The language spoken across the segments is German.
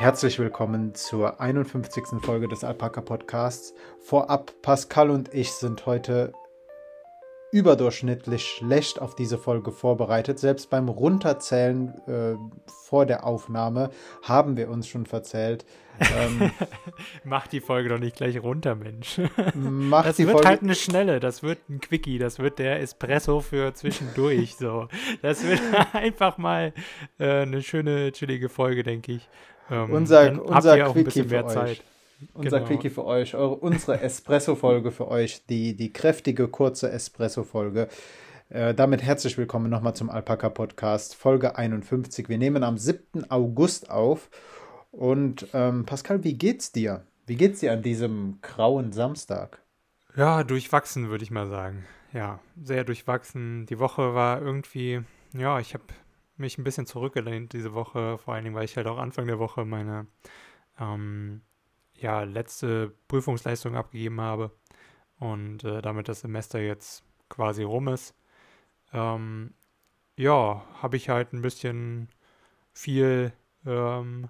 Herzlich willkommen zur 51. Folge des Alpaka Podcasts. Vorab, Pascal und ich sind heute überdurchschnittlich schlecht auf diese Folge vorbereitet. Selbst beim Runterzählen äh, vor der Aufnahme haben wir uns schon verzählt. Ähm, Mach die Folge doch nicht gleich runter, Mensch. Mach das die wird Folge halt eine schnelle, das wird ein Quickie, das wird der Espresso für zwischendurch. so. Das wird einfach mal äh, eine schöne, chillige Folge, denke ich. Ähm, unser unser Quickie für euch. Zeit. Unser genau. Quickie für euch, eure, unsere Espresso-Folge für euch, die, die kräftige, kurze Espresso-Folge. Äh, damit herzlich willkommen nochmal zum Alpaka-Podcast, Folge 51. Wir nehmen am 7. August auf. Und ähm, Pascal, wie geht's dir? Wie geht's dir an diesem grauen Samstag? Ja, durchwachsen, würde ich mal sagen. Ja, sehr durchwachsen. Die Woche war irgendwie, ja, ich habe mich ein bisschen zurückgelehnt diese Woche, vor allen Dingen, weil ich halt auch Anfang der Woche meine ähm, ja, letzte Prüfungsleistung abgegeben habe und äh, damit das Semester jetzt quasi rum ist, ähm, ja, habe ich halt ein bisschen viel ähm,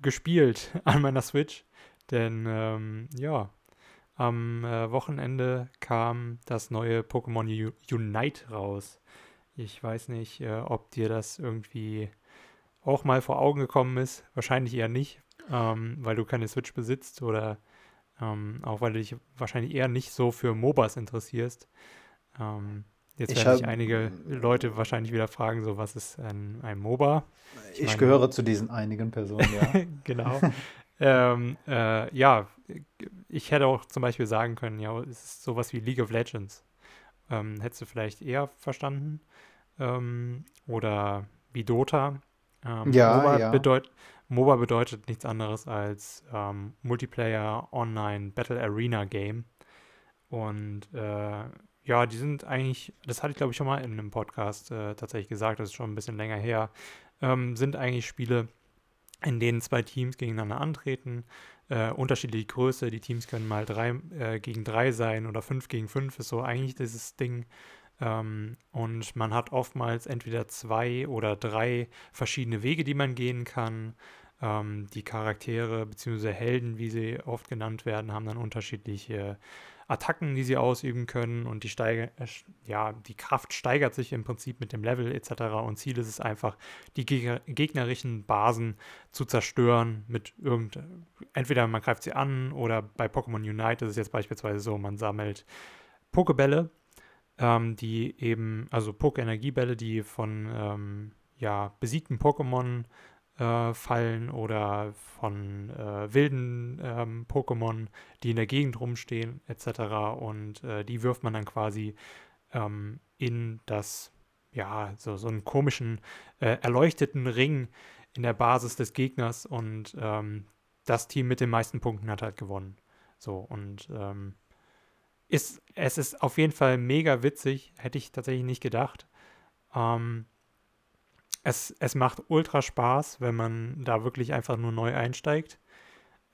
gespielt an meiner Switch, denn ähm, ja, am äh, Wochenende kam das neue Pokémon Unite raus. Ich weiß nicht, äh, ob dir das irgendwie auch mal vor Augen gekommen ist. Wahrscheinlich eher nicht, ähm, weil du keine Switch besitzt oder ähm, auch weil du dich wahrscheinlich eher nicht so für MOBAs interessierst. Ähm, jetzt werden sich einige Leute wahrscheinlich wieder fragen, so was ist ein, ein MOBA? Ich, ich meine, gehöre zu diesen einigen Personen, ja. genau. ähm, äh, ja, ich hätte auch zum Beispiel sagen können, ja, es ist sowas wie League of Legends. Ähm, hättest du vielleicht eher verstanden? Ähm, oder wie Dota. Ähm, ja, MOBA, ja. Bedeut MOBA bedeutet nichts anderes als ähm, Multiplayer Online Battle Arena Game. Und äh, ja, die sind eigentlich, das hatte ich glaube ich schon mal in einem Podcast äh, tatsächlich gesagt, das ist schon ein bisschen länger her, ähm, sind eigentlich Spiele, in denen zwei Teams gegeneinander antreten, äh, unterschiedliche Größe, die Teams können mal drei äh, gegen drei sein oder fünf gegen fünf, ist so eigentlich dieses Ding. Ähm, und man hat oftmals entweder zwei oder drei verschiedene Wege, die man gehen kann. Ähm, die Charaktere bzw. Helden, wie sie oft genannt werden, haben dann unterschiedliche Attacken, die sie ausüben können und die, steiger, äh, ja, die Kraft steigert sich im Prinzip mit dem Level etc. Und Ziel ist es einfach, die Geg gegnerischen Basen zu zerstören mit irgend, entweder man greift sie an oder bei Pokémon Unite ist es jetzt beispielsweise so, man sammelt Pokebälle ähm, die eben, also Poké-Energiebälle, die von ähm, ja, besiegten Pokémon äh, fallen oder von äh, wilden ähm, Pokémon, die in der Gegend rumstehen, etc. Und äh, die wirft man dann quasi ähm, in das, ja, so, so einen komischen, äh, erleuchteten Ring in der Basis des Gegners und ähm, das Team mit den meisten Punkten hat halt gewonnen. So, und ähm, ist, es ist auf jeden Fall mega witzig, hätte ich tatsächlich nicht gedacht. Ähm, es, es macht ultra Spaß, wenn man da wirklich einfach nur neu einsteigt.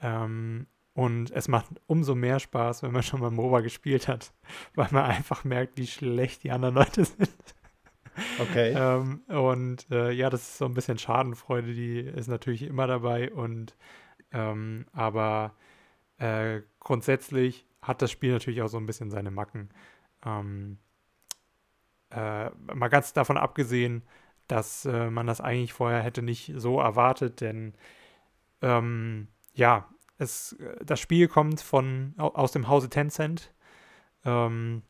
Ähm, und es macht umso mehr Spaß, wenn man schon mal MOBA gespielt hat, weil man einfach merkt, wie schlecht die anderen Leute sind. Okay. ähm, und äh, ja, das ist so ein bisschen Schadenfreude, die ist natürlich immer dabei. Und ähm, aber äh, grundsätzlich hat das Spiel natürlich auch so ein bisschen seine Macken. Ähm, äh, mal ganz davon abgesehen, dass äh, man das eigentlich vorher hätte nicht so erwartet, denn ähm, ja, es, das Spiel kommt von aus dem Hause Tencent. Ähm,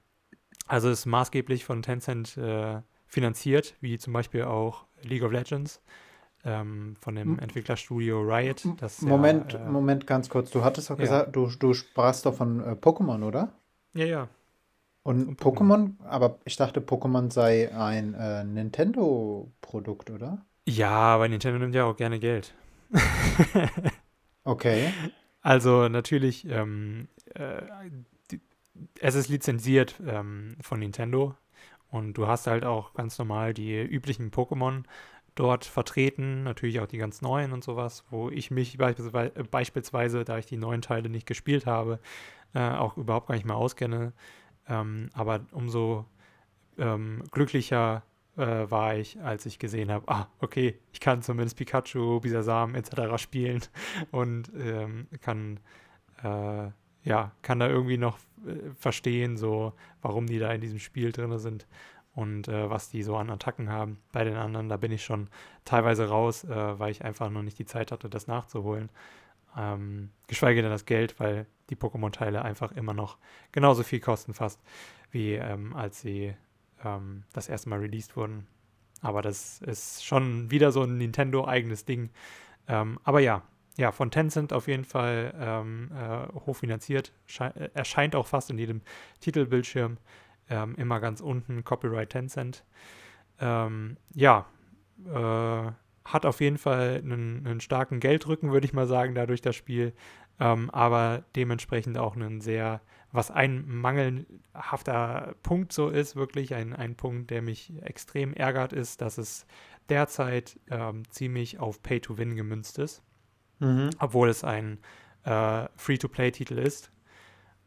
also ist maßgeblich von Tencent äh, finanziert, wie zum Beispiel auch League of Legends ähm, von dem Entwicklerstudio Riot. Moment, ja, äh, Moment, ganz kurz. Du hattest doch ja. gesagt, du, du sprachst doch von äh, Pokémon, oder? Ja, ja. Und Pokémon, aber ich dachte, Pokémon sei ein äh, Nintendo-Produkt, oder? Ja, aber Nintendo nimmt ja auch gerne Geld. okay. Also natürlich, ähm, äh, die, es ist lizenziert ähm, von Nintendo und du hast halt auch ganz normal die üblichen Pokémon dort vertreten, natürlich auch die ganz neuen und sowas, wo ich mich beispielsweise, beispielsweise da ich die neuen Teile nicht gespielt habe, äh, auch überhaupt gar nicht mehr auskenne. Ähm, aber umso ähm, glücklicher äh, war ich, als ich gesehen habe, ah, okay, ich kann zumindest Pikachu, Bisasam etc. spielen und ähm, kann, äh, ja, kann da irgendwie noch äh, verstehen, so, warum die da in diesem Spiel drin sind und äh, was die so an Attacken haben. Bei den anderen, da bin ich schon teilweise raus, äh, weil ich einfach noch nicht die Zeit hatte, das nachzuholen. Ähm, geschweige denn das Geld, weil die Pokémon-Teile einfach immer noch genauso viel kosten fast, wie ähm, als sie ähm, das erste Mal released wurden. Aber das ist schon wieder so ein Nintendo-eigenes Ding. Ähm, aber ja, ja, von Tencent auf jeden Fall ähm, äh, hochfinanziert. Äh, erscheint auch fast in jedem Titelbildschirm. Ähm, immer ganz unten Copyright Tencent. Ähm, ja, äh, hat auf jeden Fall einen, einen starken Geldrücken, würde ich mal sagen, dadurch das Spiel. Ähm, aber dementsprechend auch einen sehr, was ein mangelhafter Punkt so ist, wirklich ein, ein Punkt, der mich extrem ärgert, ist, dass es derzeit ähm, ziemlich auf Pay-to-Win gemünzt ist, mhm. obwohl es ein äh, Free-to-Play-Titel ist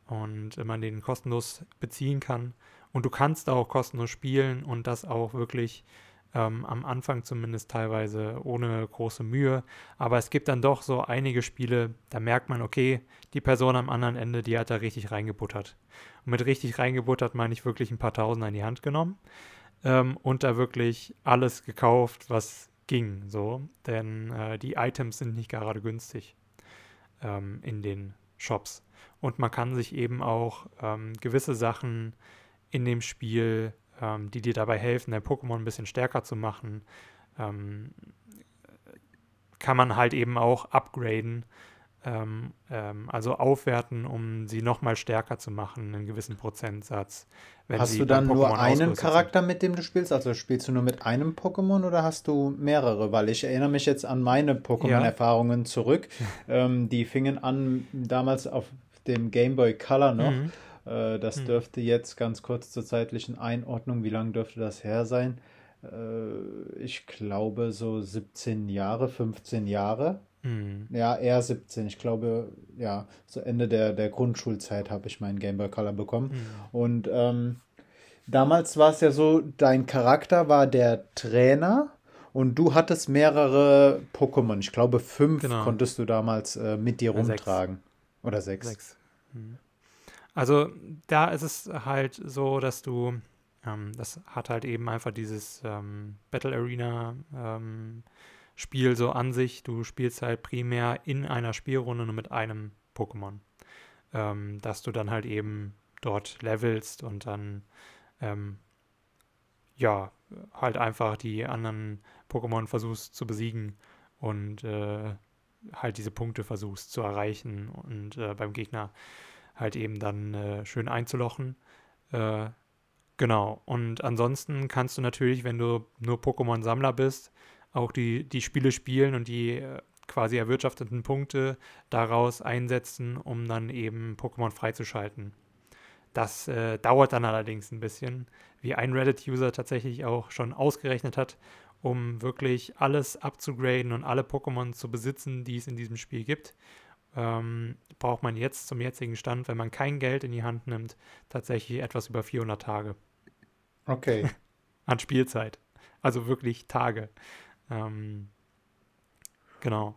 und man den kostenlos beziehen kann. Und du kannst auch kostenlos spielen und das auch wirklich ähm, am Anfang zumindest teilweise ohne große Mühe. Aber es gibt dann doch so einige Spiele, da merkt man, okay, die Person am anderen Ende, die hat da richtig reingebuttert. Und mit richtig reingebuttert meine ich wirklich ein paar Tausend an die Hand genommen ähm, und da wirklich alles gekauft, was ging. So, denn äh, die Items sind nicht gerade günstig ähm, in den Shops. Und man kann sich eben auch ähm, gewisse Sachen in dem Spiel ähm, die dir dabei helfen, dein Pokémon ein bisschen stärker zu machen. Ähm, kann man halt eben auch upgraden, ähm, ähm also aufwerten, um sie nochmal stärker zu machen, einen gewissen Prozentsatz. hast du dann nur einen Charakter, mit dem du spielst? Also spielst du nur mit einem Pokémon oder hast du mehrere? Weil ich erinnere mich jetzt an meine Pokémon-Erfahrungen ja. zurück. Ähm, die fingen an damals auf dem Game Boy Color noch. Mhm äh, das hm. dürfte jetzt ganz kurz zur zeitlichen Einordnung, wie lange dürfte das her sein? Äh, ich glaube so 17 Jahre, 15 Jahre. Hm. Ja, eher 17. Ich glaube, ja, so Ende der, der Grundschulzeit habe ich meinen Game Boy Color bekommen. Hm. Und ähm, damals war es ja so, dein Charakter war der Trainer und du hattest mehrere Pokémon. Ich glaube, fünf genau. konntest du damals äh, mit dir rumtragen. Sechs. Oder sechs. Sechs. Hm. Also da ist es halt so, dass du, ähm, das hat halt eben einfach dieses ähm, Battle Arena ähm, Spiel so an sich. Du spielst halt primär in einer Spielrunde nur mit einem Pokémon. Ähm, dass du dann halt eben dort levelst und dann ähm, ja, halt einfach die anderen Pokémon versuchst zu besiegen und äh, halt diese Punkte versuchst zu erreichen und äh, beim Gegner halt eben dann äh, schön einzulochen. Äh, genau. Und ansonsten kannst du natürlich, wenn du nur Pokémon-Sammler bist, auch die, die Spiele spielen und die äh, quasi erwirtschafteten Punkte daraus einsetzen, um dann eben Pokémon freizuschalten. Das äh, dauert dann allerdings ein bisschen, wie ein Reddit-User tatsächlich auch schon ausgerechnet hat, um wirklich alles abzugraden und alle Pokémon zu besitzen, die es in diesem Spiel gibt ähm, braucht man jetzt zum jetzigen Stand, wenn man kein Geld in die Hand nimmt, tatsächlich etwas über 400 Tage. Okay. An Spielzeit. Also wirklich Tage. Ähm, genau.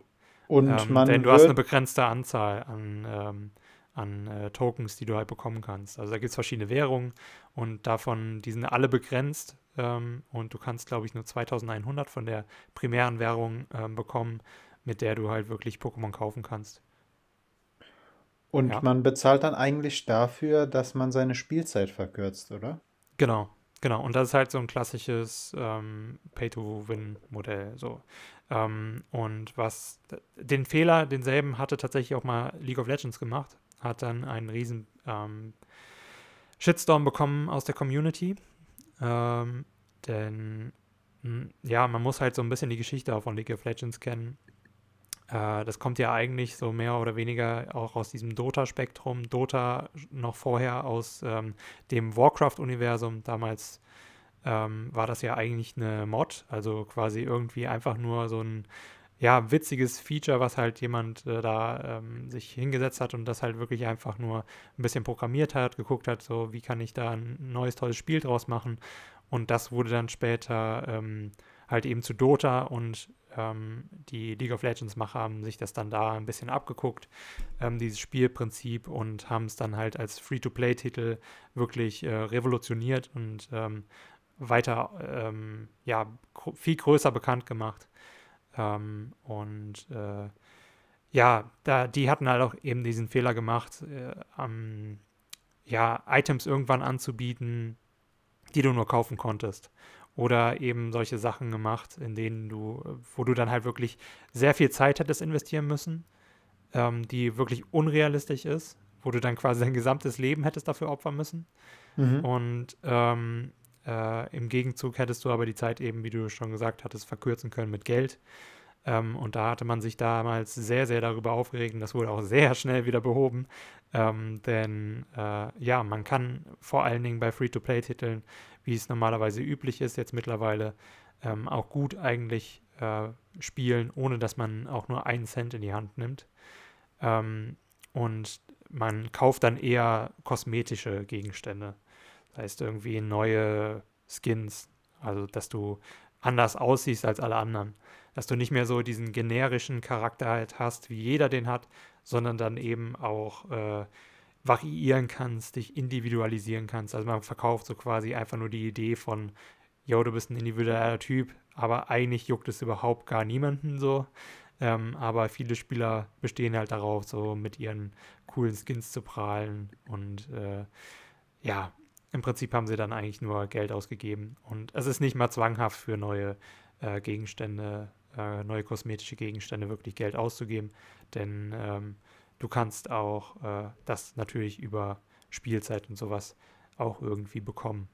Und ähm, man denn du hast eine begrenzte Anzahl an, ähm, an äh, Tokens, die du halt bekommen kannst. Also da gibt es verschiedene Währungen und davon, die sind alle begrenzt ähm, und du kannst, glaube ich, nur 2100 von der primären Währung ähm, bekommen, mit der du halt wirklich Pokémon kaufen kannst. Und ja. man bezahlt dann eigentlich dafür, dass man seine Spielzeit verkürzt, oder? Genau, genau. Und das ist halt so ein klassisches ähm, Pay-to-Win-Modell. So. Ähm, und was den Fehler, denselben hatte tatsächlich auch mal League of Legends gemacht, hat dann einen riesen ähm, Shitstorm bekommen aus der Community. Ähm, denn hm, ja, man muss halt so ein bisschen die Geschichte auch von League of Legends kennen. Äh, das kommt ja eigentlich so mehr oder weniger auch aus diesem Dota-Spektrum. Dota noch vorher aus ähm, dem Warcraft-Universum. Damals ähm, war das ja eigentlich eine Mod, also quasi irgendwie einfach nur so ein ja, witziges Feature, was halt jemand äh, da ähm, sich hingesetzt hat und das halt wirklich einfach nur ein bisschen programmiert hat, geguckt hat, so wie kann ich da ein neues, tolles Spiel draus machen Und das wurde dann später ähm, halt eben zu Dota und ähm, die League of Legends-Macher haben sich das dann da ein bisschen abgeguckt, ähm, dieses Spielprinzip, und haben es dann halt als Free-to-Play-Titel wirklich äh, revolutioniert und ähm, weiter, ähm, ja, viel größer bekannt gemacht. Ähm, und äh, ja, da, die hatten halt auch eben diesen Fehler gemacht, äh, ja, Items irgendwann anzubieten, die du nur kaufen konntest. Oder eben solche Sachen gemacht, in denen du, wo du dann halt wirklich sehr viel Zeit hättest investieren müssen, ähm, die wirklich unrealistisch ist, wo du dann quasi dein gesamtes Leben hättest dafür opfern müssen. Mhm. Und ähm, äh, im Gegenzug hättest du aber die Zeit eben, wie du schon gesagt hattest, verkürzen können mit Geld. Ähm, und da hatte man sich damals sehr, sehr darüber aufgeregt. Und das wurde auch sehr schnell wieder behoben. Ähm, denn äh, ja, man kann vor allen Dingen bei Free-to-Play-Titeln, wie es normalerweise üblich ist, jetzt mittlerweile ähm, auch gut eigentlich äh, spielen, ohne dass man auch nur einen Cent in die Hand nimmt. Ähm, und man kauft dann eher kosmetische Gegenstände. Das heißt irgendwie neue Skins, also dass du anders aussiehst als alle anderen dass du nicht mehr so diesen generischen Charakter halt hast, wie jeder den hat, sondern dann eben auch äh, variieren kannst, dich individualisieren kannst. Also man verkauft so quasi einfach nur die Idee von, yo, du bist ein individueller Typ, aber eigentlich juckt es überhaupt gar niemanden so. Ähm, aber viele Spieler bestehen halt darauf, so mit ihren coolen Skins zu prahlen und äh, ja, im Prinzip haben sie dann eigentlich nur Geld ausgegeben und es ist nicht mal zwanghaft für neue äh, Gegenstände äh, neue kosmetische Gegenstände wirklich Geld auszugeben, denn ähm, du kannst auch äh, das natürlich über Spielzeit und sowas auch irgendwie bekommen.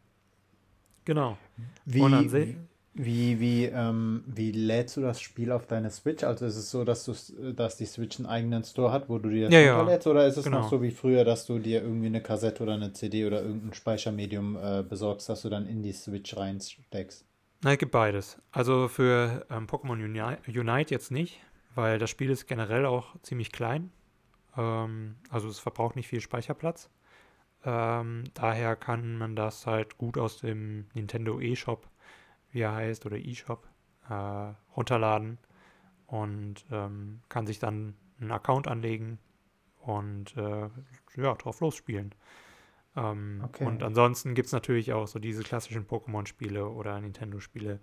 Genau. Wie, wie, wie, wie, ähm, wie lädst du das Spiel auf deine Switch? Also ist es so, dass, du, dass die Switch einen eigenen Store hat, wo du dir das ja, runterlädst? Ja. Oder ist es genau. noch so wie früher, dass du dir irgendwie eine Kassette oder eine CD oder irgendein Speichermedium äh, besorgst, dass du dann in die Switch reinsteckst? Nein, es gibt beides. Also für ähm, Pokémon Uni Unite jetzt nicht, weil das Spiel ist generell auch ziemlich klein. Ähm, also es verbraucht nicht viel Speicherplatz. Ähm, daher kann man das halt gut aus dem Nintendo eShop, wie er heißt, oder eShop, äh, runterladen und ähm, kann sich dann einen Account anlegen und äh, ja, drauf losspielen. Ähm, okay. Und ansonsten gibt es natürlich auch so diese klassischen Pokémon-Spiele oder Nintendo-Spiele.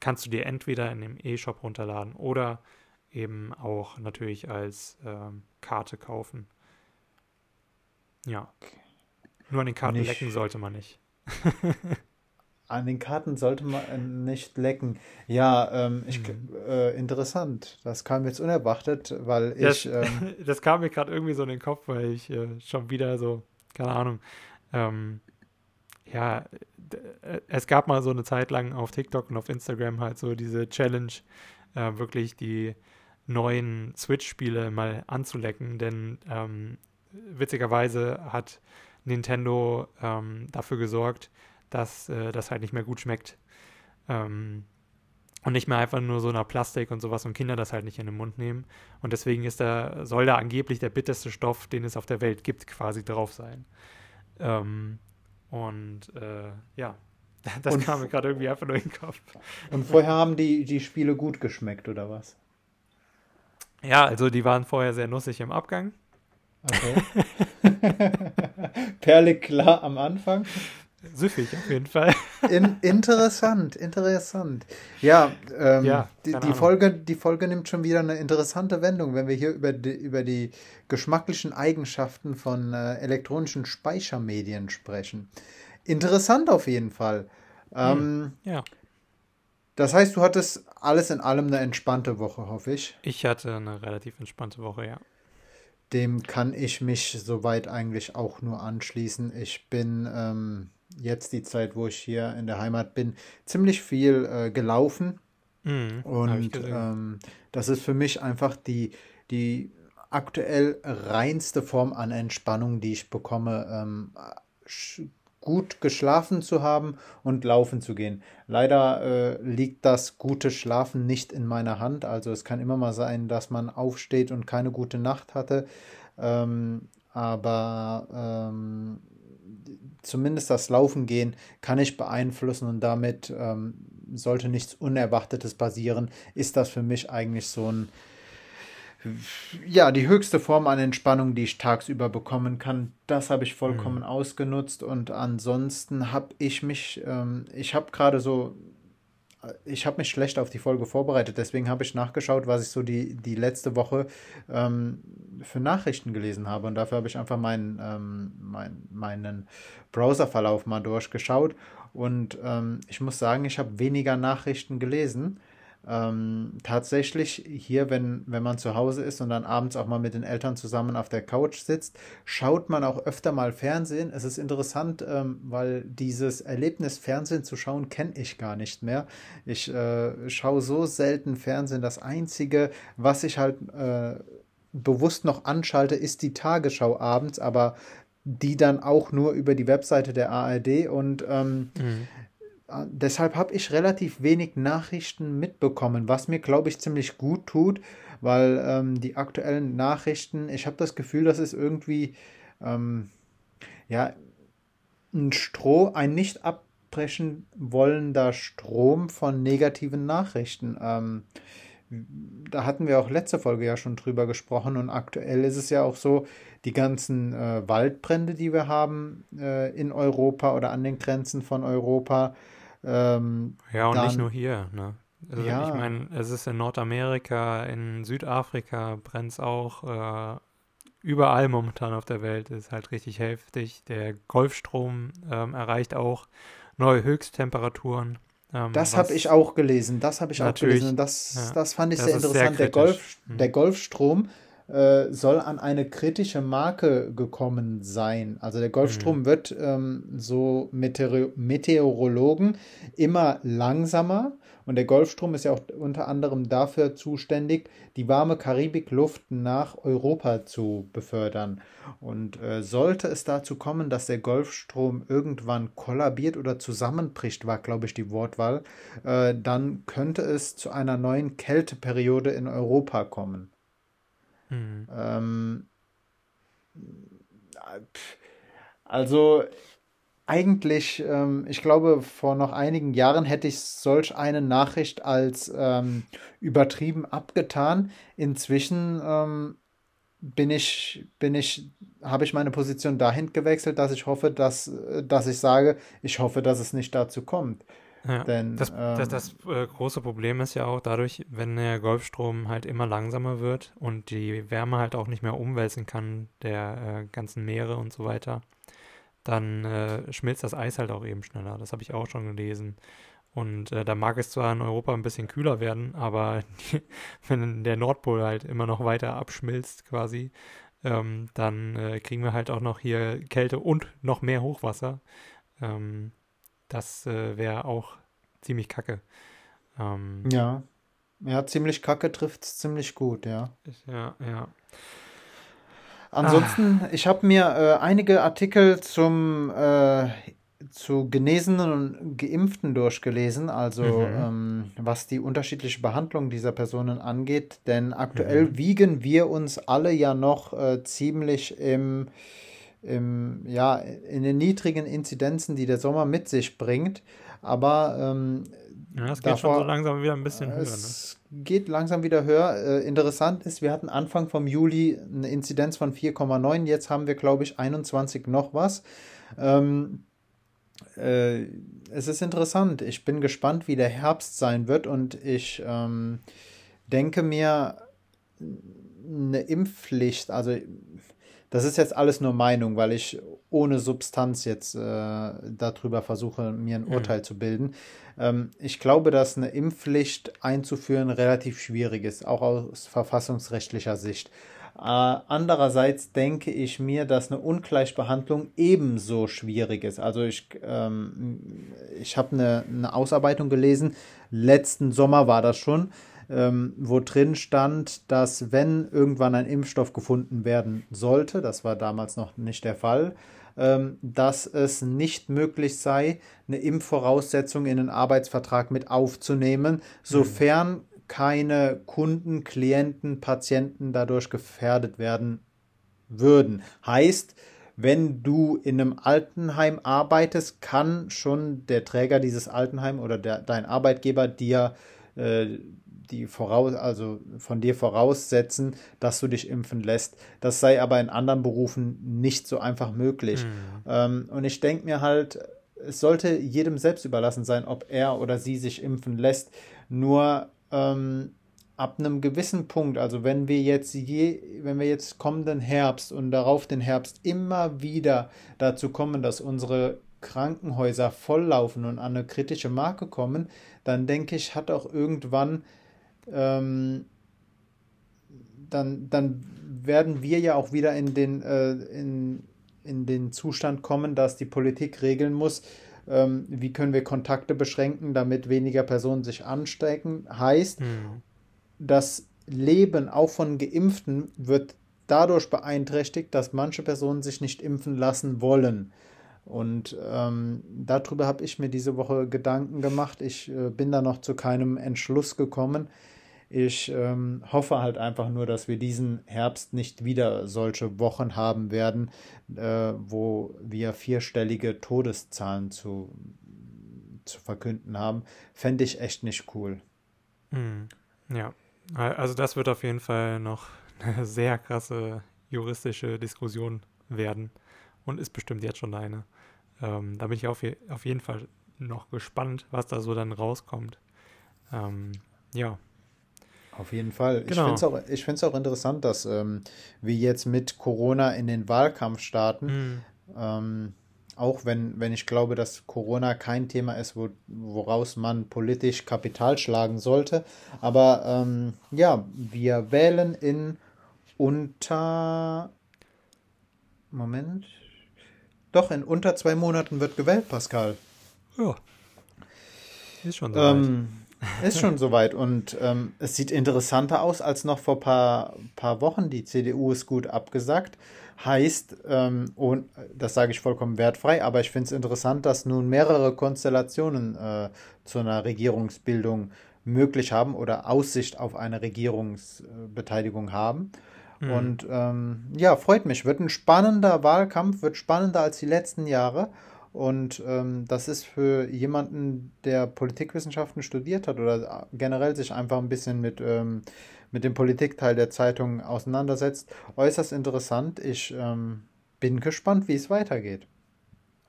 Kannst du dir entweder in dem E-Shop runterladen oder eben auch natürlich als ähm, Karte kaufen. Ja. Okay. Nur an den Karten nicht. lecken sollte man nicht. an den Karten sollte man äh, nicht lecken. Ja, ähm, ich, mhm. äh, interessant. Das kam jetzt unerwartet, weil das, ich. Ähm, das kam mir gerade irgendwie so in den Kopf, weil ich äh, schon wieder so, keine Ahnung, ähm, ja, äh, es gab mal so eine Zeit lang auf TikTok und auf Instagram halt so diese Challenge, äh, wirklich die neuen Switch-Spiele mal anzulecken, denn ähm, witzigerweise hat Nintendo ähm, dafür gesorgt, dass äh, das halt nicht mehr gut schmeckt. Ähm, und nicht mehr einfach nur so nach Plastik und sowas und Kinder das halt nicht in den Mund nehmen. Und deswegen ist da, soll da angeblich der bitterste Stoff, den es auf der Welt gibt, quasi drauf sein. Ähm, und äh, ja, das und kam mir gerade irgendwie einfach nur in den Kopf. Und vorher haben die, die Spiele gut geschmeckt, oder was? Ja, also die waren vorher sehr nussig im Abgang. Okay. Perle klar am Anfang. Süffig auf jeden Fall. In, interessant, interessant. Ja, ähm, ja die, die Folge, die Folge nimmt schon wieder eine interessante Wendung, wenn wir hier über die, über die geschmacklichen Eigenschaften von äh, elektronischen Speichermedien sprechen. Interessant auf jeden Fall. Ähm, hm, ja. Das heißt, du hattest alles in allem eine entspannte Woche, hoffe ich. Ich hatte eine relativ entspannte Woche, ja. Dem kann ich mich soweit eigentlich auch nur anschließen. Ich bin ähm, jetzt die Zeit, wo ich hier in der Heimat bin, ziemlich viel äh, gelaufen. Mhm, und ähm, das ist für mich einfach die, die aktuell reinste Form an Entspannung, die ich bekomme, ähm, gut geschlafen zu haben und laufen zu gehen. Leider äh, liegt das gute Schlafen nicht in meiner Hand. Also es kann immer mal sein, dass man aufsteht und keine gute Nacht hatte. Ähm, aber ähm, zumindest das Laufen gehen kann ich beeinflussen und damit ähm, sollte nichts Unerwartetes passieren, ist das für mich eigentlich so ein ja, die höchste Form an Entspannung, die ich tagsüber bekommen kann, das habe ich vollkommen mhm. ausgenutzt. Und ansonsten habe ich mich, ähm, ich habe gerade so ich habe mich schlecht auf die Folge vorbereitet, deswegen habe ich nachgeschaut, was ich so die, die letzte Woche ähm, für Nachrichten gelesen habe. Und dafür habe ich einfach meinen, ähm, mein, meinen Browserverlauf mal durchgeschaut. Und ähm, ich muss sagen, ich habe weniger Nachrichten gelesen. Ähm, tatsächlich hier, wenn, wenn man zu Hause ist und dann abends auch mal mit den Eltern zusammen auf der Couch sitzt, schaut man auch öfter mal Fernsehen. Es ist interessant, ähm, weil dieses Erlebnis, Fernsehen zu schauen, kenne ich gar nicht mehr. Ich äh, schaue so selten Fernsehen. Das Einzige, was ich halt äh, bewusst noch anschalte, ist die Tagesschau abends, aber die dann auch nur über die Webseite der ARD und ähm, mhm deshalb habe ich relativ wenig Nachrichten mitbekommen, was mir, glaube ich, ziemlich gut tut, weil ähm, die aktuellen Nachrichten, ich habe das Gefühl, das ist irgendwie, ähm, ja, ein Stroh, ein nicht abbrechen wollender Strom von negativen Nachrichten. Ähm, da hatten wir auch letzte Folge ja schon drüber gesprochen und aktuell ist es ja auch so, die ganzen äh, Waldbrände, die wir haben äh, in Europa oder an den Grenzen von Europa, ähm, ja, und dann, nicht nur hier. Ne? Also ja. Ich meine, es ist in Nordamerika, in Südafrika brennt es auch. Äh, überall momentan auf der Welt ist halt richtig heftig. Der Golfstrom ähm, erreicht auch neue Höchsttemperaturen. Ähm, das habe ich auch gelesen. Das habe ich auch gelesen. Das, ja, das fand ich das sehr interessant. Sehr der, Golf, mhm. der Golfstrom äh, soll an eine kritische Marke gekommen sein. Also der Golfstrom mhm. wird ähm, so Meteor Meteorologen immer langsamer. Und der Golfstrom ist ja auch unter anderem dafür zuständig, die warme Karibikluft nach Europa zu befördern. Und äh, sollte es dazu kommen, dass der Golfstrom irgendwann kollabiert oder zusammenbricht, war, glaube ich, die Wortwahl, äh, dann könnte es zu einer neuen Kälteperiode in Europa kommen. Mhm. Ähm, also eigentlich, ähm, ich glaube, vor noch einigen Jahren hätte ich solch eine Nachricht als ähm, übertrieben abgetan. Inzwischen ähm, bin ich, bin ich, habe ich meine Position dahin gewechselt, dass ich hoffe, dass, dass ich sage, ich hoffe, dass es nicht dazu kommt. Ja, Denn, das, ähm, das, das äh, große Problem ist ja auch dadurch, wenn der Golfstrom halt immer langsamer wird und die Wärme halt auch nicht mehr umwälzen kann, der äh, ganzen Meere und so weiter, dann äh, schmilzt das Eis halt auch eben schneller. Das habe ich auch schon gelesen. Und äh, da mag es zwar in Europa ein bisschen kühler werden, aber die, wenn der Nordpol halt immer noch weiter abschmilzt quasi, ähm, dann äh, kriegen wir halt auch noch hier Kälte und noch mehr Hochwasser. Ähm, das äh, wäre auch ziemlich kacke. Ähm, ja. Ja, ziemlich kacke trifft es ziemlich gut, ja. Ja, ja. Ansonsten, ah. ich habe mir äh, einige Artikel zum äh, zu Genesenen und Geimpften durchgelesen, also mhm. ähm, was die unterschiedliche Behandlung dieser Personen angeht. Denn aktuell mhm. wiegen wir uns alle ja noch äh, ziemlich im im, ja, in den niedrigen Inzidenzen, die der Sommer mit sich bringt. Aber ähm, ja, es geht schon so langsam wieder ein bisschen höher. Es ne? geht langsam wieder höher. Äh, interessant ist, wir hatten Anfang vom Juli eine Inzidenz von 4,9. Jetzt haben wir, glaube ich, 21 noch was. Ähm, äh, es ist interessant. Ich bin gespannt, wie der Herbst sein wird und ich ähm, denke mir, eine Impfpflicht, also das ist jetzt alles nur Meinung, weil ich ohne Substanz jetzt äh, darüber versuche, mir ein mhm. Urteil mhm. zu bilden. Ähm, ich glaube, dass eine Impfpflicht einzuführen relativ schwierig ist, auch aus verfassungsrechtlicher Sicht. Äh, andererseits denke ich mir, dass eine Ungleichbehandlung ebenso schwierig ist. Also ich, ähm, ich habe eine, eine Ausarbeitung gelesen, letzten Sommer war das schon, ähm, wo drin stand, dass wenn irgendwann ein Impfstoff gefunden werden sollte, das war damals noch nicht der Fall, ähm, dass es nicht möglich sei, eine Impfvoraussetzung in den Arbeitsvertrag mit aufzunehmen, sofern mhm. keine Kunden, Klienten, Patienten dadurch gefährdet werden würden. Heißt, wenn du in einem Altenheim arbeitest, kann schon der Träger dieses Altenheim oder der, dein Arbeitgeber dir äh, die voraus, also von dir voraussetzen, dass du dich impfen lässt. Das sei aber in anderen Berufen nicht so einfach möglich. Mhm. Ähm, und ich denke mir halt, es sollte jedem selbst überlassen sein, ob er oder sie sich impfen lässt. Nur ähm, ab einem gewissen Punkt, also wenn wir jetzt je, wenn wir jetzt kommenden Herbst und darauf den Herbst immer wieder dazu kommen, dass unsere Krankenhäuser volllaufen und an eine kritische Marke kommen, dann denke ich, hat auch irgendwann ähm, dann, dann werden wir ja auch wieder in den, äh, in, in den Zustand kommen, dass die Politik regeln muss, ähm, wie können wir Kontakte beschränken, damit weniger Personen sich anstecken. Heißt, mhm das Leben auch von Geimpften wird dadurch beeinträchtigt, dass manche Personen sich nicht impfen lassen wollen. Und ähm, darüber habe ich mir diese Woche Gedanken gemacht. Ich äh, bin da noch zu keinem Entschluss gekommen. Ich ähm, hoffe halt einfach nur, dass wir diesen Herbst nicht wieder solche Wochen haben werden, äh, wo wir vierstellige Todeszahlen zu, zu verkünden haben. Fände ich echt nicht cool. Hm. Ja, also das wird auf jeden Fall noch eine sehr krasse juristische Diskussion werden und ist bestimmt jetzt schon eine. Ähm, da bin ich auf, je auf jeden Fall noch gespannt, was da so dann rauskommt. Ähm, ja. Auf jeden Fall. Genau. Ich finde es auch, auch interessant, dass ähm, wir jetzt mit Corona in den Wahlkampf starten. Mhm auch wenn, wenn ich glaube, dass Corona kein Thema ist, wo, woraus man politisch Kapital schlagen sollte. Aber ähm, ja, wir wählen in unter. Moment. Doch, in unter zwei Monaten wird gewählt, Pascal. Ja. Ist schon soweit. Ähm, ist schon soweit. Und ähm, es sieht interessanter aus als noch vor ein paar, paar Wochen. Die CDU ist gut abgesagt heißt, ähm, und das sage ich vollkommen wertfrei, aber ich finde es interessant, dass nun mehrere Konstellationen äh, zu einer Regierungsbildung möglich haben oder Aussicht auf eine Regierungsbeteiligung haben. Mhm. Und ähm, ja, freut mich. Wird ein spannender Wahlkampf, wird spannender als die letzten Jahre. Und ähm, das ist für jemanden, der Politikwissenschaften studiert hat oder generell sich einfach ein bisschen mit ähm, mit dem Politikteil der Zeitung auseinandersetzt. Äußerst interessant. Ich ähm, bin gespannt, wie es weitergeht.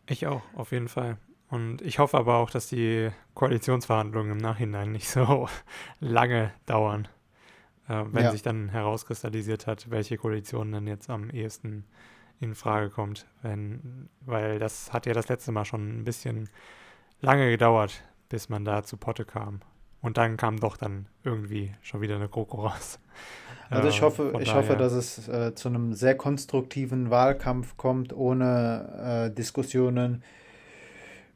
Ich auch, auf jeden Fall. Und ich hoffe aber auch, dass die Koalitionsverhandlungen im Nachhinein nicht so lange dauern, äh, wenn ja. sich dann herauskristallisiert hat, welche Koalition dann jetzt am ehesten in Frage kommt. Wenn, weil das hat ja das letzte Mal schon ein bisschen lange gedauert, bis man da zu Potte kam. Und dann kam doch dann irgendwie schon wieder eine GroKo raus. Also ich hoffe, ich hoffe, dass es äh, zu einem sehr konstruktiven Wahlkampf kommt, ohne äh, Diskussionen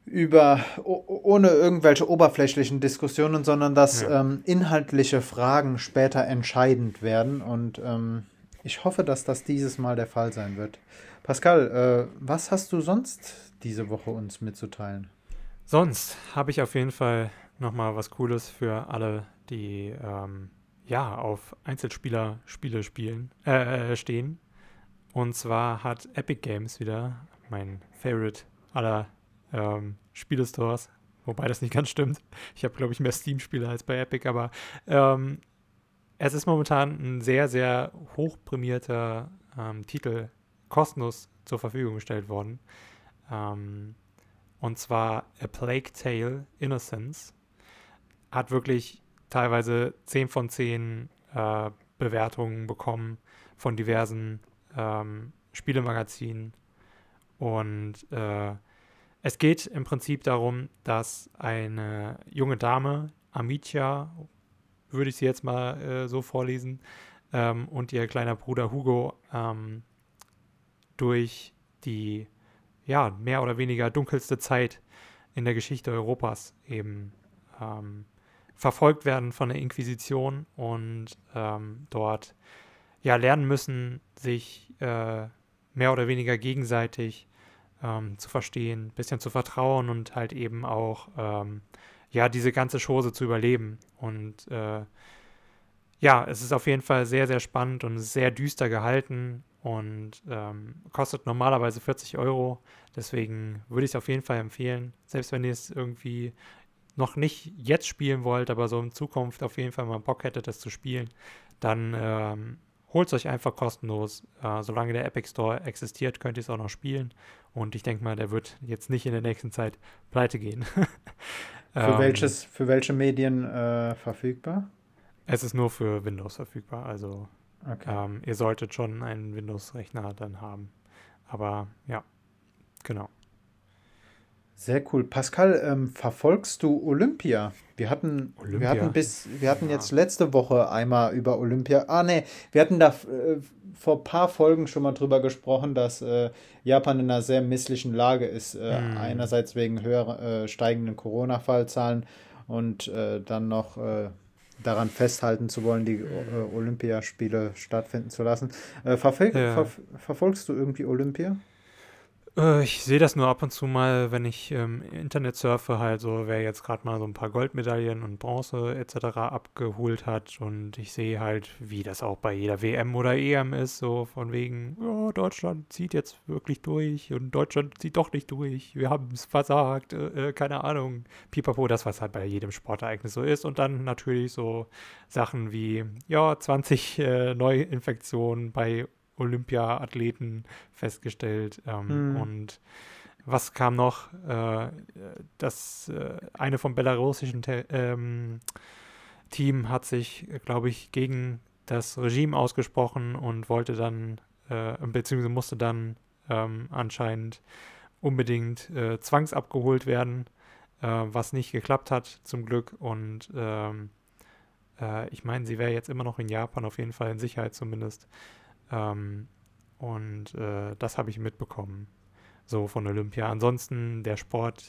über, ohne irgendwelche oberflächlichen Diskussionen, sondern dass ja. ähm, inhaltliche Fragen später entscheidend werden. Und ähm, ich hoffe, dass das dieses Mal der Fall sein wird. Pascal, äh, was hast du sonst diese Woche uns mitzuteilen? Sonst habe ich auf jeden Fall nochmal was Cooles für alle, die ähm, ja auf Einzelspieler-Spiele spielen, äh, äh, stehen. Und zwar hat Epic Games wieder, mein Favorite aller ähm, Spielestores, wobei das nicht ganz stimmt. Ich habe, glaube ich, mehr Steam-Spiele als bei Epic, aber ähm, es ist momentan ein sehr, sehr hochprämierter ähm, Titel kostenlos zur Verfügung gestellt worden. Ähm, und zwar A Plague Tale Innocence hat wirklich teilweise 10 von 10 äh, Bewertungen bekommen von diversen ähm, Spielemagazinen. Und äh, es geht im Prinzip darum, dass eine junge Dame, Amicia, würde ich sie jetzt mal äh, so vorlesen, ähm, und ihr kleiner Bruder Hugo ähm, durch die ja, mehr oder weniger dunkelste Zeit in der Geschichte Europas eben ähm, verfolgt werden von der Inquisition und ähm, dort ja lernen müssen, sich äh, mehr oder weniger gegenseitig ähm, zu verstehen, ein bisschen zu vertrauen und halt eben auch ähm, ja diese ganze Chose zu überleben. Und äh, ja, es ist auf jeden Fall sehr, sehr spannend und sehr düster gehalten und ähm, kostet normalerweise 40 Euro. Deswegen würde ich es auf jeden Fall empfehlen, selbst wenn ihr es irgendwie noch nicht jetzt spielen wollt, aber so in Zukunft auf jeden Fall mal Bock hättet, das zu spielen, dann ähm, holt es euch einfach kostenlos. Äh, solange der Epic Store existiert, könnt ihr es auch noch spielen. Und ich denke mal, der wird jetzt nicht in der nächsten Zeit pleite gehen. für, ähm, welches, für welche Medien äh, verfügbar? Es ist nur für Windows verfügbar. Also okay. ähm, ihr solltet schon einen Windows-Rechner dann haben. Aber ja, genau. Sehr cool. Pascal, ähm, verfolgst du Olympia? Wir hatten, Olympia? wir hatten bis, wir hatten ja. jetzt letzte Woche einmal über Olympia. Ah, nee, wir hatten da äh, vor ein paar Folgen schon mal drüber gesprochen, dass äh, Japan in einer sehr misslichen Lage ist. Äh, hm. Einerseits wegen höher äh, steigenden Corona-Fallzahlen und äh, dann noch äh, daran festhalten zu wollen, die Olympiaspiele stattfinden zu lassen. Verfol ja. ver verfolgst du irgendwie Olympia? Äh, ich sehe das nur ab und zu mal, wenn ich ähm, Internet surfe, halt so, wer jetzt gerade mal so ein paar Goldmedaillen und Bronze etc. abgeholt hat. Und ich sehe halt, wie das auch bei jeder WM oder EM ist, so von wegen, ja, Deutschland zieht jetzt wirklich durch und Deutschland zieht doch nicht durch. Wir haben es versagt, äh, äh, keine Ahnung. Pipapo, das, was halt bei jedem Sportereignis so ist. Und dann natürlich so Sachen wie, ja, 20 äh, Neuinfektionen bei Olympia-Athleten festgestellt. Ähm, mhm. Und was kam noch? Äh, das äh, eine vom belarussischen ähm, Team hat sich, glaube ich, gegen das Regime ausgesprochen und wollte dann, äh, beziehungsweise musste dann ähm, anscheinend unbedingt äh, zwangsabgeholt werden, äh, was nicht geklappt hat, zum Glück. Und ähm, äh, ich meine, sie wäre jetzt immer noch in Japan, auf jeden Fall in Sicherheit zumindest. Ähm, und äh, das habe ich mitbekommen, so von Olympia. Ansonsten der Sport,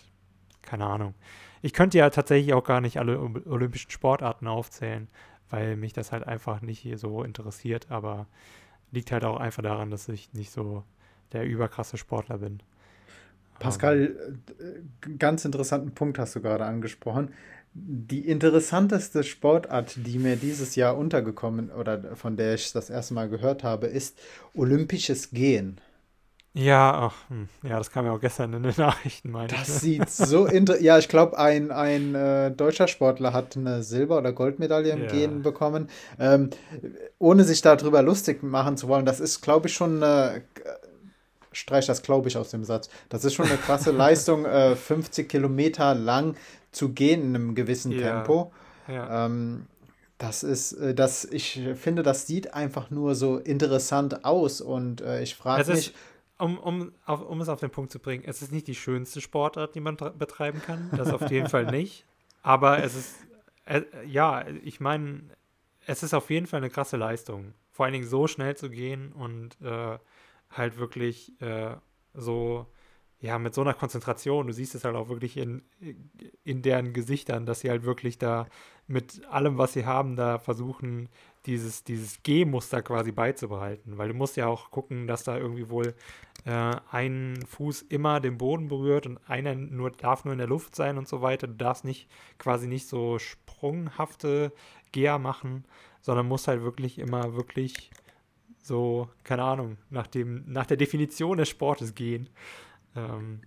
keine Ahnung. Ich könnte ja tatsächlich auch gar nicht alle olympischen Sportarten aufzählen, weil mich das halt einfach nicht so interessiert, aber liegt halt auch einfach daran, dass ich nicht so der überkrasse Sportler bin. Pascal, äh, ganz interessanten Punkt hast du gerade angesprochen die interessanteste Sportart, die mir dieses Jahr untergekommen oder von der ich das erste Mal gehört habe, ist olympisches Gehen. Ja, ach, hm, ja, das kam ja auch gestern in den Nachrichten, meine Das ich, ne? sieht so interessant. Ja, ich glaube, ein, ein äh, deutscher Sportler hat eine Silber- oder Goldmedaille im ja. Gehen bekommen. Ähm, ohne sich darüber lustig machen zu wollen, das ist, glaube ich, schon eine. Streich das, glaube ich, aus dem Satz. Das ist schon eine krasse Leistung, äh, 50 Kilometer lang zu gehen in einem gewissen ja. Tempo. Ja. Ähm, das ist, äh, das, ich finde, das sieht einfach nur so interessant aus und äh, ich frage mich. um, um, auf, um es auf den Punkt zu bringen, es ist nicht die schönste Sportart, die man betreiben kann. Das auf jeden Fall nicht. Aber es ist, äh, ja, ich meine, es ist auf jeden Fall eine krasse Leistung. Vor allen Dingen so schnell zu gehen und äh, halt wirklich äh, so ja, mit so einer Konzentration, du siehst es halt auch wirklich in, in deren Gesichtern, dass sie halt wirklich da mit allem, was sie haben, da versuchen, dieses, dieses G-Muster quasi beizubehalten. Weil du musst ja auch gucken, dass da irgendwie wohl äh, ein Fuß immer den Boden berührt und einer nur darf nur in der Luft sein und so weiter. Du darfst nicht quasi nicht so sprunghafte Geher machen, sondern musst halt wirklich immer wirklich so, keine Ahnung, nach, dem, nach der Definition des Sportes gehen. Ähm,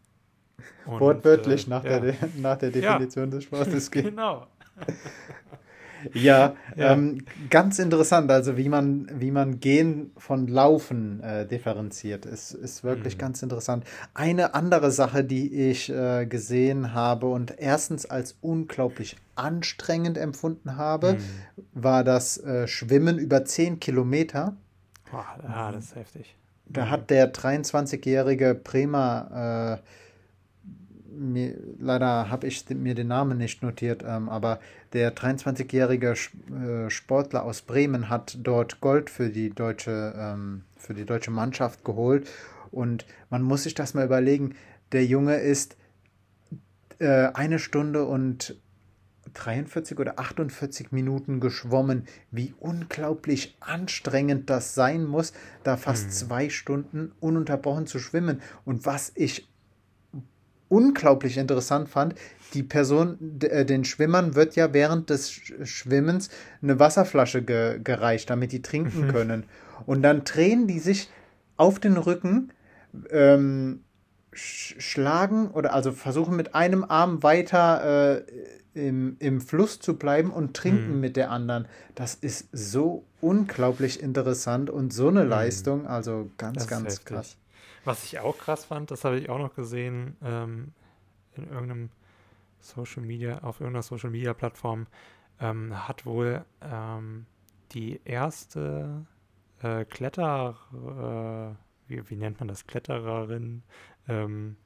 Wortwörtlich äh, nach, ja. der, nach der Definition ja. des Sportes gehen. Genau. ja, ja. Ähm, ganz interessant, also wie man, wie man Gehen von Laufen äh, differenziert, ist, ist wirklich mhm. ganz interessant. Eine andere Sache, die ich äh, gesehen habe und erstens als unglaublich anstrengend empfunden habe, mhm. war das äh, Schwimmen über 10 Kilometer. Oh, ja, das ist heftig. Da mhm. hat der 23-jährige Bremer, äh, mir, leider habe ich mir den Namen nicht notiert, ähm, aber der 23-jährige äh, Sportler aus Bremen hat dort Gold für die deutsche, ähm, für die deutsche Mannschaft geholt. Und man muss sich das mal überlegen, der Junge ist äh, eine Stunde und 43 oder 48 Minuten geschwommen. Wie unglaublich anstrengend das sein muss, da fast mhm. zwei Stunden ununterbrochen zu schwimmen. Und was ich unglaublich interessant fand, die Person, äh, den Schwimmern wird ja während des Schwimmens eine Wasserflasche ge gereicht, damit die trinken mhm. können. Und dann drehen die sich auf den Rücken, ähm, schlagen oder also versuchen mit einem Arm weiter äh, im, im Fluss zu bleiben und trinken mhm. mit der anderen. Das ist so unglaublich interessant und so eine mhm. Leistung. Also ganz, ganz krass. Was ich auch krass fand, das habe ich auch noch gesehen ähm, in irgendeinem Social Media, auf irgendeiner Social Media Plattform, ähm, hat wohl ähm, die erste äh, Kletter, äh, wie, wie, nennt man das, Klettererin, ähm,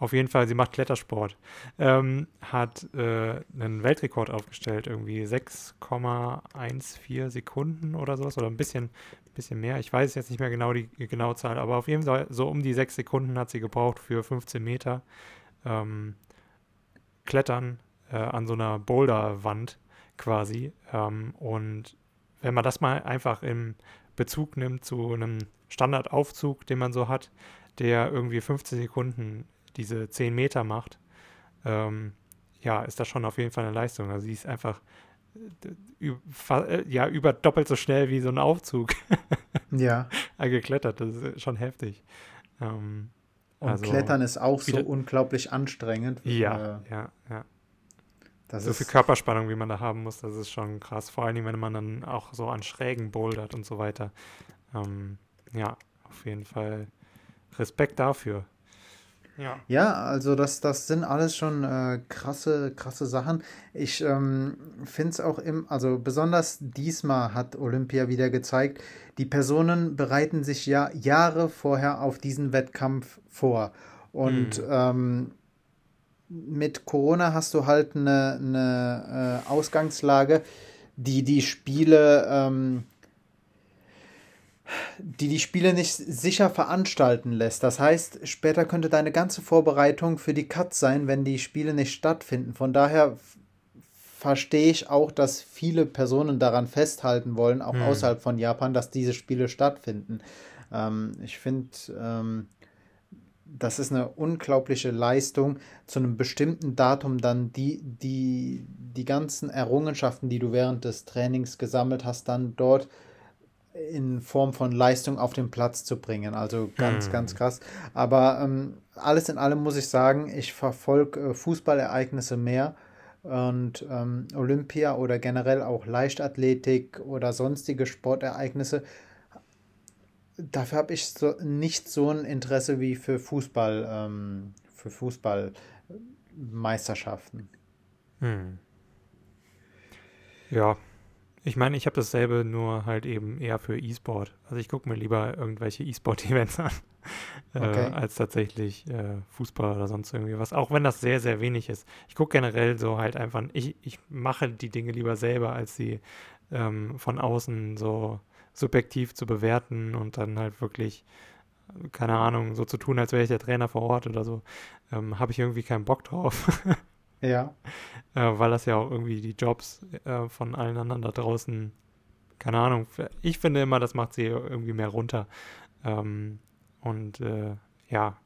auf jeden Fall, sie macht Klettersport, ähm, hat äh, einen Weltrekord aufgestellt, irgendwie 6,14 Sekunden oder sowas oder ein bisschen, bisschen mehr. Ich weiß jetzt nicht mehr genau die, genaue Zahl, aber auf jeden Fall so um die 6 Sekunden hat sie gebraucht für 15 Meter. Ähm, Klettern äh, an so einer Boulderwand quasi. Ähm, und wenn man das mal einfach im Bezug nimmt zu einem Standardaufzug, den man so hat, der irgendwie 15 Sekunden diese 10 Meter macht, ähm, ja, ist das schon auf jeden Fall eine Leistung. Also sie ist einfach äh, ja, über doppelt so schnell wie so ein Aufzug. ja. geklettert. Das ist schon heftig. Ähm, und also, Klettern ist auch so unglaublich anstrengend. Ja, äh, ja, ja. so viel Körperspannung, wie man da haben muss, das ist schon krass. Vor allem, wenn man dann auch so an Schrägen bouldert und so weiter. Ähm, ja, auf jeden Fall Respekt dafür. Ja. ja, also das, das sind alles schon äh, krasse, krasse Sachen. Ich ähm, finde es auch im, also besonders diesmal hat Olympia wieder gezeigt, die Personen bereiten sich ja Jahre vorher auf diesen Wettkampf vor. Und mhm. ähm, mit Corona hast du halt eine, eine äh, Ausgangslage, die die Spiele ähm, die die Spiele nicht sicher veranstalten lässt. Das heißt, später könnte deine ganze Vorbereitung für die Cuts sein, wenn die Spiele nicht stattfinden. Von daher verstehe ich auch, dass viele Personen daran festhalten wollen, auch mhm. außerhalb von Japan, dass diese Spiele stattfinden. Ähm, ich finde, ähm, das ist eine unglaubliche Leistung, zu einem bestimmten Datum dann die, die, die ganzen Errungenschaften, die du während des Trainings gesammelt hast, dann dort in Form von Leistung auf den Platz zu bringen. Also ganz, hm. ganz krass. Aber ähm, alles in allem muss ich sagen, ich verfolge äh, Fußballereignisse mehr und ähm, Olympia oder generell auch Leichtathletik oder sonstige Sportereignisse. Dafür habe ich so, nicht so ein Interesse wie für Fußball, ähm, für Fußballmeisterschaften. Hm. Ja, ich meine, ich habe dasselbe, nur halt eben eher für E-Sport. Also ich gucke mir lieber irgendwelche E-Sport-Events an, äh, okay. äh, als tatsächlich äh, Fußball oder sonst irgendwie was. Auch wenn das sehr, sehr wenig ist. Ich gucke generell so halt einfach, ich, ich mache die Dinge lieber selber, als sie ähm, von außen so subjektiv zu bewerten und dann halt wirklich, keine Ahnung, so zu tun, als wäre ich der Trainer vor Ort oder so. Ähm, habe ich irgendwie keinen Bock drauf. Ja. Äh, weil das ja auch irgendwie die Jobs äh, von allen anderen da draußen, keine Ahnung, ich finde immer, das macht sie irgendwie mehr runter. Ähm, und äh, ja,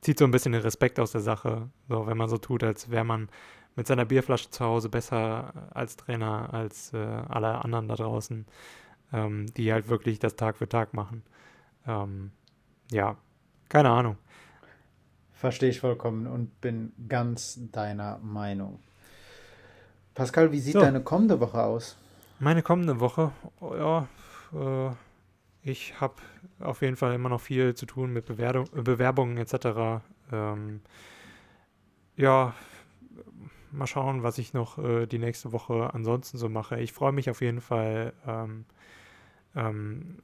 zieht so ein bisschen den Respekt aus der Sache, so wenn man so tut, als wäre man mit seiner Bierflasche zu Hause besser als Trainer als äh, alle anderen da draußen, ähm, die halt wirklich das Tag für Tag machen. Ähm, ja, keine Ahnung. Verstehe ich vollkommen und bin ganz deiner Meinung. Pascal, wie sieht so. deine kommende Woche aus? Meine kommende Woche, oh ja, äh, ich habe auf jeden Fall immer noch viel zu tun mit Bewerbung, Bewerbungen etc. Ähm, ja, mal schauen, was ich noch äh, die nächste Woche ansonsten so mache. Ich freue mich auf jeden Fall ähm, ähm,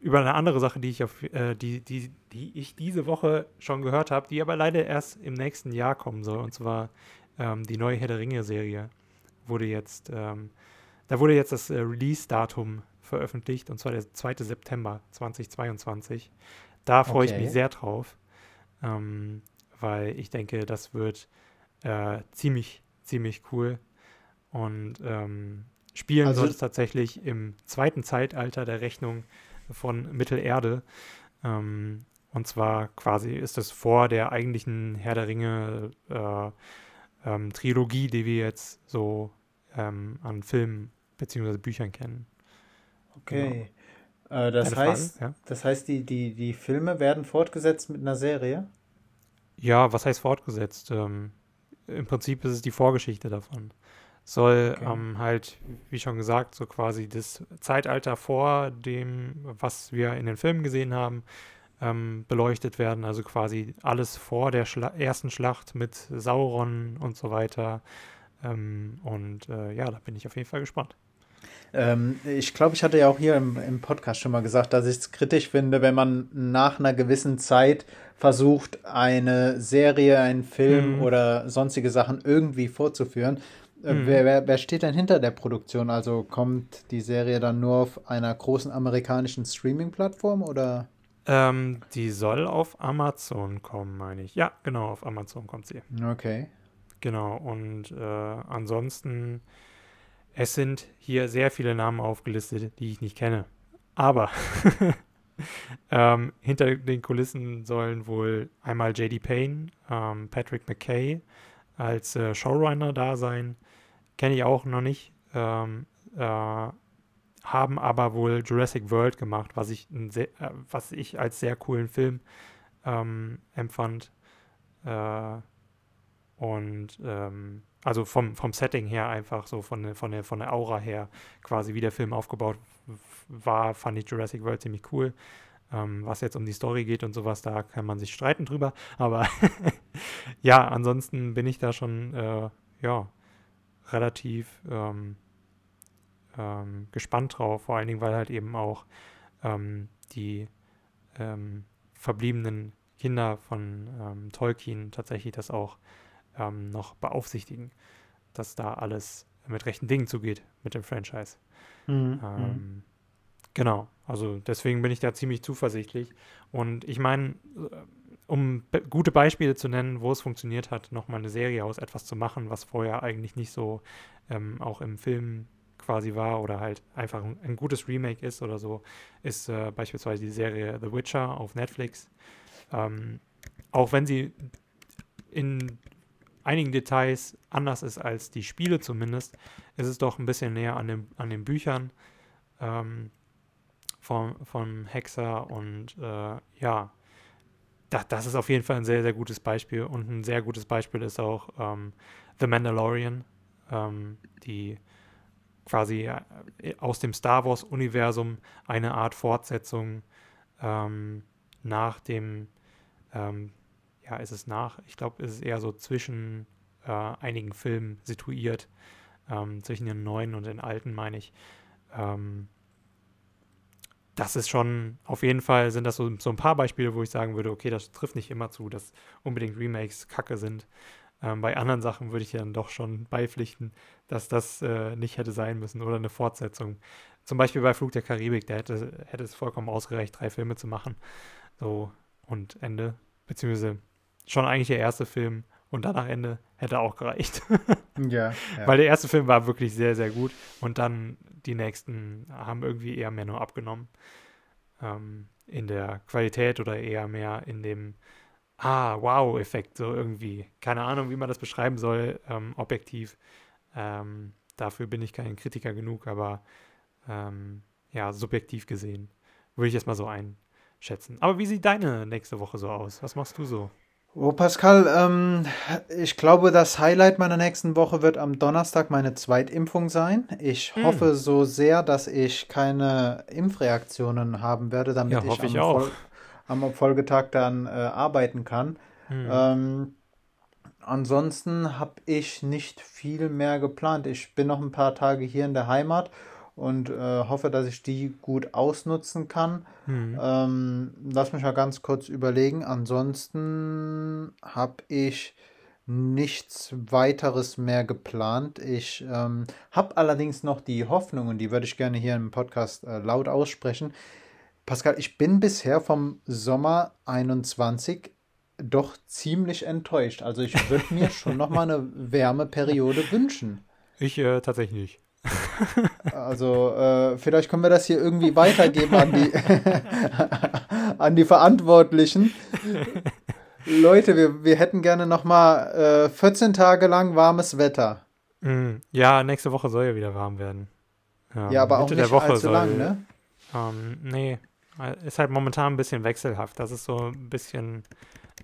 über eine andere Sache, die ich auf, äh, die, die, die ich diese Woche schon gehört habe, die aber leider erst im nächsten Jahr kommen soll. Und zwar ähm, die neue Herr der Ringe-Serie wurde jetzt, ähm, da wurde jetzt das äh, Release-Datum veröffentlicht, und zwar der 2. September 2022. Da freue okay. ich mich sehr drauf, ähm, weil ich denke, das wird äh, ziemlich, ziemlich cool. Und ähm, spielen also, soll es tatsächlich im zweiten Zeitalter der Rechnung von Mittelerde. Ähm, Und zwar quasi ist es vor der eigentlichen Herr der Ringe äh, ähm, Trilogie, die wir jetzt so ähm, an Filmen bzw. Büchern kennen. Okay. Genau. Äh, das, heißt, Frage, ja? das heißt, die, die, die Filme werden fortgesetzt mit einer Serie? Ja, was heißt fortgesetzt? Ähm, Im Prinzip ist es die Vorgeschichte davon. Soll okay. ähm, halt, wie schon gesagt, so quasi das Zeitalter vor dem, was wir in den Filmen gesehen haben, ähm, beleuchtet werden. Also quasi alles vor der Schla ersten Schlacht mit Sauron und so weiter. Ähm, und äh, ja, da bin ich auf jeden Fall gespannt. Ähm, ich glaube, ich hatte ja auch hier im, im Podcast schon mal gesagt, dass ich es kritisch finde, wenn man nach einer gewissen Zeit versucht, eine Serie, einen Film mhm. oder sonstige Sachen irgendwie vorzuführen. Äh, mhm. Wer, wer, wer, steht denn hinter der Produktion? Also kommt die Serie dann nur auf einer großen amerikanischen Streaming-Plattform oder? Ähm, die soll auf Amazon kommen, meine ich. Ja, genau, auf Amazon kommt sie. Okay. Genau, und äh, ansonsten, es sind hier sehr viele Namen aufgelistet, die ich nicht kenne. Aber ähm, hinter den Kulissen sollen wohl einmal J.D. Payne, ähm, Patrick McKay als äh, Showrunner da sein. Kenne ich auch noch nicht. Ähm, äh, haben aber wohl Jurassic World gemacht, was ich, sehr, äh, was ich als sehr coolen Film ähm, empfand. Äh, und ähm, also vom, vom Setting her einfach so von der, von, der, von der Aura her quasi wie der Film aufgebaut war, fand ich Jurassic World ziemlich cool. Ähm, was jetzt um die Story geht und sowas, da kann man sich streiten drüber. Aber ja, ansonsten bin ich da schon äh, ja, relativ ähm, ähm, gespannt drauf, vor allen Dingen, weil halt eben auch ähm, die ähm, verbliebenen Kinder von ähm, Tolkien tatsächlich das auch noch beaufsichtigen, dass da alles mit rechten Dingen zugeht mit dem Franchise. Mhm. Mhm. Genau, also deswegen bin ich da ziemlich zuversichtlich. Und ich meine, äh, um be gute Beispiele zu nennen, wo es funktioniert hat, nochmal eine Serie aus etwas zu machen, was vorher eigentlich nicht so ähm, auch im Film quasi war oder halt einfach ein, ein gutes Remake ist oder so, ist äh, beispielsweise die Serie The Witcher auf Netflix. Ähm, auch wenn sie in einigen Details anders ist als die Spiele zumindest, ist es doch ein bisschen näher an, dem, an den Büchern ähm, vom, vom Hexer und äh, ja, das, das ist auf jeden Fall ein sehr, sehr gutes Beispiel und ein sehr gutes Beispiel ist auch ähm, The Mandalorian, ähm, die quasi äh, aus dem Star Wars-Universum eine Art Fortsetzung ähm, nach dem, ähm, ja, ist es nach, ich glaube, ist es eher so zwischen äh, einigen Filmen situiert, ähm, zwischen den neuen und den alten, meine ich. Das ist schon, auf jeden Fall sind das so, so ein paar Beispiele, wo ich sagen würde, okay, das trifft nicht immer zu, dass unbedingt Remakes kacke sind. Ähm, bei anderen Sachen würde ich dann doch schon beipflichten, dass das äh, nicht hätte sein müssen oder eine Fortsetzung. Zum Beispiel bei Flug der Karibik, da hätte, hätte es vollkommen ausgereicht, drei Filme zu machen. So und Ende. Beziehungsweise schon eigentlich der erste Film und danach Ende hätte auch gereicht. ja, ja. Weil der erste Film war wirklich sehr, sehr gut und dann die nächsten haben irgendwie eher mehr nur abgenommen. Ähm, in der Qualität oder eher mehr in dem ah, wow-Effekt, so irgendwie. Keine Ahnung, wie man das beschreiben soll, ähm, objektiv. Ähm, dafür bin ich kein Kritiker genug, aber ähm, ja, subjektiv gesehen würde ich es mal so einschätzen. Aber wie sieht deine nächste Woche so aus? Was machst du so? Oh, Pascal, ähm, ich glaube, das Highlight meiner nächsten Woche wird am Donnerstag meine Zweitimpfung sein. Ich hm. hoffe so sehr, dass ich keine Impfreaktionen haben werde, damit ja, ich, ich auch. Voll am Folgetag dann äh, arbeiten kann. Mhm. Ähm, ansonsten habe ich nicht viel mehr geplant. Ich bin noch ein paar Tage hier in der Heimat und äh, hoffe, dass ich die gut ausnutzen kann. Mhm. Ähm, lass mich mal ganz kurz überlegen. Ansonsten habe ich nichts weiteres mehr geplant. Ich ähm, habe allerdings noch die Hoffnung, und die würde ich gerne hier im Podcast äh, laut aussprechen. Pascal, ich bin bisher vom Sommer 21 doch ziemlich enttäuscht. Also ich würde mir schon noch mal eine Wärmeperiode wünschen. Ich äh, tatsächlich nicht. Also äh, vielleicht können wir das hier irgendwie weitergeben an die, an die Verantwortlichen. Leute, wir, wir hätten gerne noch mal äh, 14 Tage lang warmes Wetter. Mm, ja, nächste Woche soll ja wieder warm werden. Ähm, ja, aber Mitte auch nicht der Woche allzu soll, lang, ne? Ähm, nee, ist halt momentan ein bisschen wechselhaft. Das ist so ein bisschen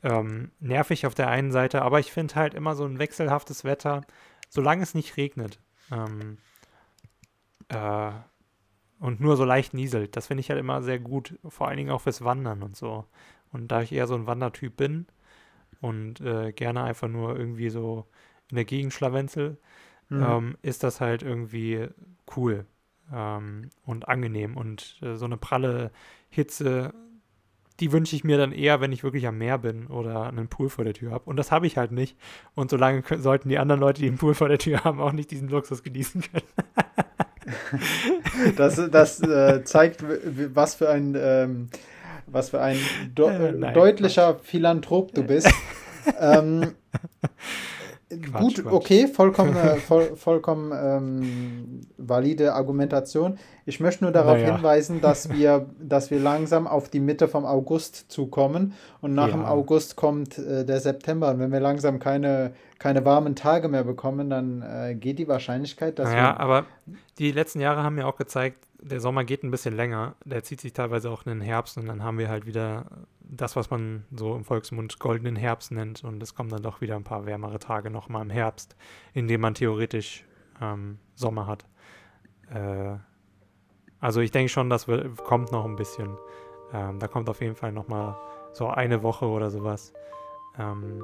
ähm, nervig auf der einen Seite, aber ich finde halt immer so ein wechselhaftes Wetter, solange es nicht regnet. Ähm, äh, und nur so leicht nieselt. Das finde ich halt immer sehr gut, vor allen Dingen auch fürs Wandern und so. Und da ich eher so ein Wandertyp bin und äh, gerne einfach nur irgendwie so in der Gegend schlawenzel, mhm. ähm, ist das halt irgendwie cool ähm, und angenehm. Und äh, so eine pralle Hitze, die wünsche ich mir dann eher, wenn ich wirklich am Meer bin oder einen Pool vor der Tür habe. Und das habe ich halt nicht. Und solange sollten die anderen Leute, die einen Pool vor der Tür haben, auch nicht diesen Luxus genießen können. das das äh, zeigt, was für ein, ähm, was für ein do äh, Nein, deutlicher Quatsch. Philanthrop du bist. ähm, Quatsch, gut, Quatsch. okay, vollkommen, äh, voll, vollkommen ähm, valide Argumentation. Ich möchte nur darauf naja. hinweisen, dass wir, dass wir langsam auf die Mitte vom August zukommen und nach ja. dem August kommt äh, der September. Und wenn wir langsam keine, keine warmen Tage mehr bekommen, dann äh, geht die Wahrscheinlichkeit, dass naja, wir. aber die letzten Jahre haben mir auch gezeigt, der Sommer geht ein bisschen länger. Der zieht sich teilweise auch in den Herbst und dann haben wir halt wieder das, was man so im Volksmund goldenen Herbst nennt. Und es kommen dann doch wieder ein paar wärmere Tage nochmal im Herbst, in dem man theoretisch ähm, Sommer hat. Äh, also ich denke schon, das wird, kommt noch ein bisschen. Ähm, da kommt auf jeden Fall nochmal so eine Woche oder sowas, ähm,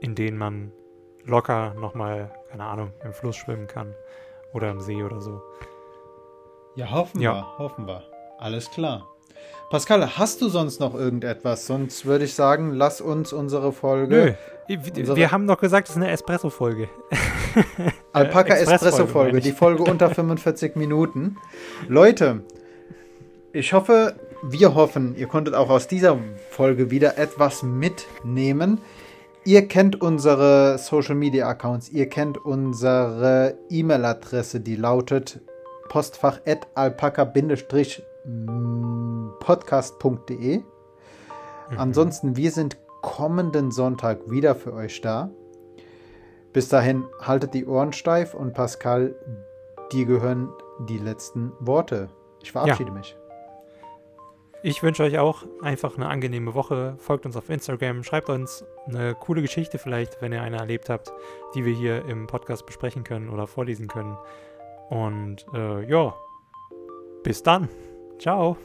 in denen man locker nochmal, keine Ahnung, im Fluss schwimmen kann oder im See oder so. Ja, hoffen ja. wir, hoffen wir. Alles klar. Pascal, hast du sonst noch irgendetwas? Sonst würde ich sagen, lass uns unsere Folge. Nö, unsere wir haben doch gesagt, es ist eine Espresso-Folge. Alpaka Espresso-Folge, die Folge unter 45 Minuten. Leute, ich hoffe, wir hoffen, ihr konntet auch aus dieser Folge wieder etwas mitnehmen. Ihr kennt unsere Social Media Accounts, ihr kennt unsere E-Mail-Adresse, die lautet postfach.alpaka-podcast.de podcast.de. Mhm. Ansonsten, wir sind kommenden Sonntag wieder für euch da. Bis dahin, haltet die Ohren steif und Pascal, dir gehören die letzten Worte. Ich verabschiede ja. mich. Ich wünsche euch auch einfach eine angenehme Woche. Folgt uns auf Instagram, schreibt uns eine coole Geschichte vielleicht, wenn ihr eine erlebt habt, die wir hier im Podcast besprechen können oder vorlesen können. Und äh, ja, bis dann. Ciao.